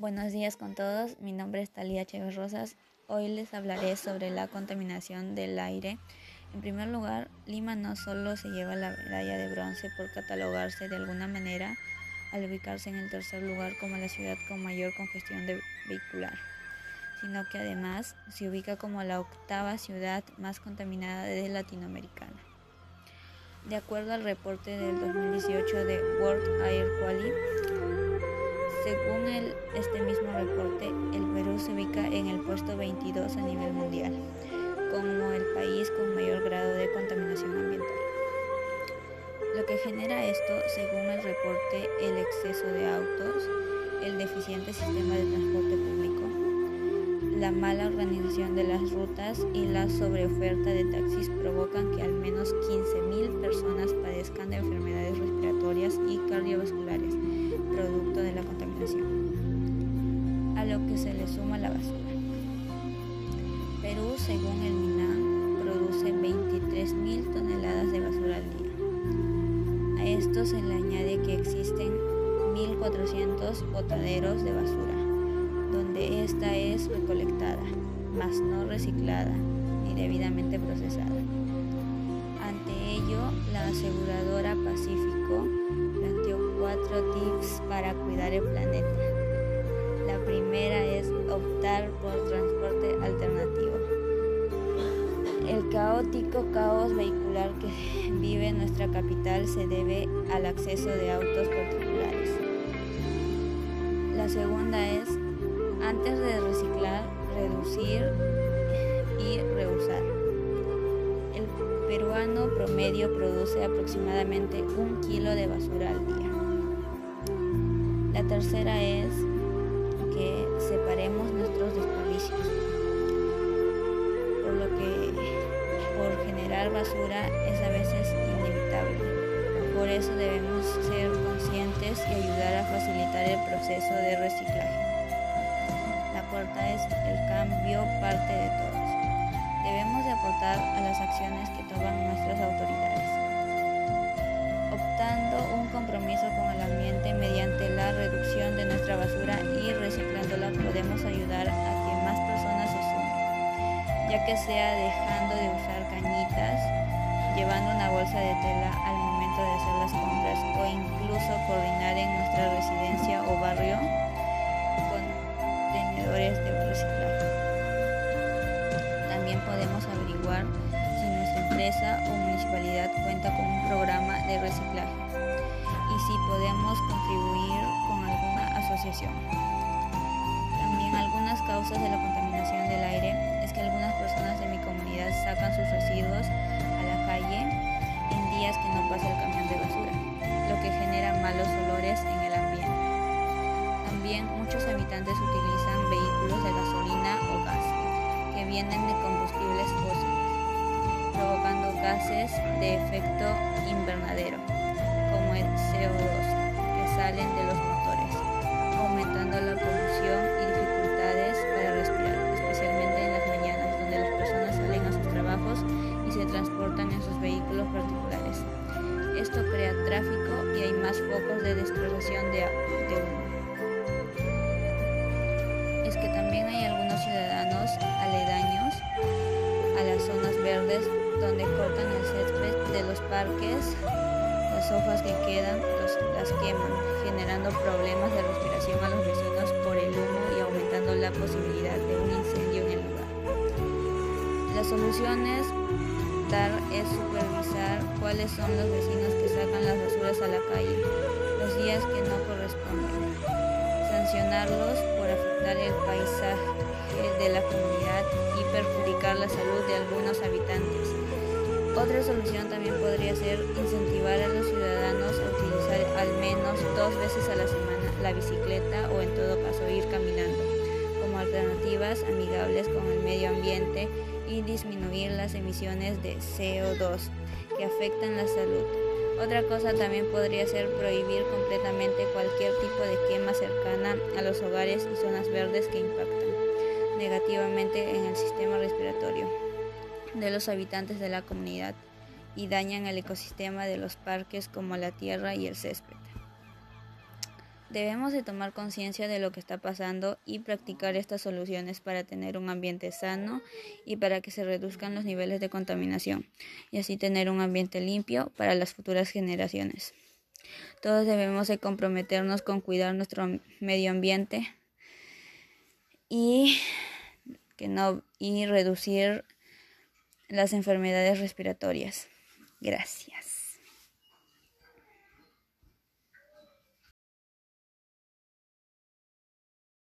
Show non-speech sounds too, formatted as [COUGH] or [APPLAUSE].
Buenos días con todos, mi nombre es Talía Chévez Rosas. Hoy les hablaré sobre la contaminación del aire. En primer lugar, Lima no solo se lleva la medalla de bronce por catalogarse de alguna manera al ubicarse en el tercer lugar como la ciudad con mayor congestión de vehicular, sino que además se ubica como la octava ciudad más contaminada de Latinoamericana. De acuerdo al reporte del 2018 de World Air Quality, según el, este mismo reporte, el Perú se ubica en el puesto 22 a nivel mundial, como el país con mayor grado de contaminación ambiental. Lo que genera esto, según el reporte, el exceso de autos, el deficiente sistema de transporte público, la mala organización de las rutas y la sobreoferta de taxis provocan que al menos 15.000 personas padezcan de enfermedades respiratorias y cardiovasculares producto de la contaminación, a lo que se le suma la basura. Perú, según el MINAM, produce 23.000 toneladas de basura al día. A esto se le añade que existen 1.400 botaderos de basura, donde esta es recolectada, mas no reciclada ni debidamente procesada. Ante ello, la aseguradora Pacífico cuatro tips para cuidar el planeta. La primera es optar por transporte alternativo. El caótico caos vehicular que [LAUGHS] vive nuestra capital se debe al acceso de autos particulares. La segunda es, antes de reciclar, reducir y reusar. El peruano promedio produce aproximadamente un kilo de basura al día. La tercera es que separemos nuestros desperdicios, por lo que por generar basura es a veces inevitable. Por eso debemos ser conscientes y ayudar a facilitar el proceso de reciclaje. La cuarta es el cambio parte de todos. Debemos de aportar a las acciones que toman nuestras autoridades basura y reciclándola podemos ayudar a que más personas se sumen, ya que sea dejando de usar cañitas, llevando una bolsa de tela al momento de hacer las compras o incluso coordinar en nuestra residencia o barrio contenedores de reciclaje. También podemos averiguar empresa o municipalidad cuenta con un programa de reciclaje y si podemos contribuir asociación. También algunas causas de la contaminación del aire es que algunas personas de mi comunidad sacan sus residuos a la calle en días que no pasa el camión de basura, lo que genera malos olores en el ambiente. También muchos habitantes utilizan vehículos de gasolina o gas que vienen de combustibles fósiles provocando gases de efecto invernadero, como el CO2, transportan en sus vehículos particulares. Esto crea tráfico y hay más focos de dispersión de, de humo. Es que también hay algunos ciudadanos aledaños a las zonas verdes donde cortan el césped de los parques, las hojas que quedan las queman, generando problemas de respiración a los vecinos por el humo y aumentando la posibilidad de un incendio en el lugar. La solución es supervisar cuáles son los vecinos que sacan las basuras a la calle los días que no corresponden, sancionarlos por afectar el paisaje de la comunidad y perjudicar la salud de algunos habitantes. Otra solución también podría ser incentivar a los ciudadanos a utilizar al menos dos veces a la semana la bicicleta o en todo caso ir caminando como alternativas amigables con el medio ambiente y disminuir las emisiones de CO2 que afectan la salud. Otra cosa también podría ser prohibir completamente cualquier tipo de quema cercana a los hogares y zonas verdes que impactan negativamente en el sistema respiratorio de los habitantes de la comunidad y dañan el ecosistema de los parques como la tierra y el césped. Debemos de tomar conciencia de lo que está pasando y practicar estas soluciones para tener un ambiente sano y para que se reduzcan los niveles de contaminación y así tener un ambiente limpio para las futuras generaciones. Todos debemos de comprometernos con cuidar nuestro medio ambiente y que no y reducir las enfermedades respiratorias. Gracias.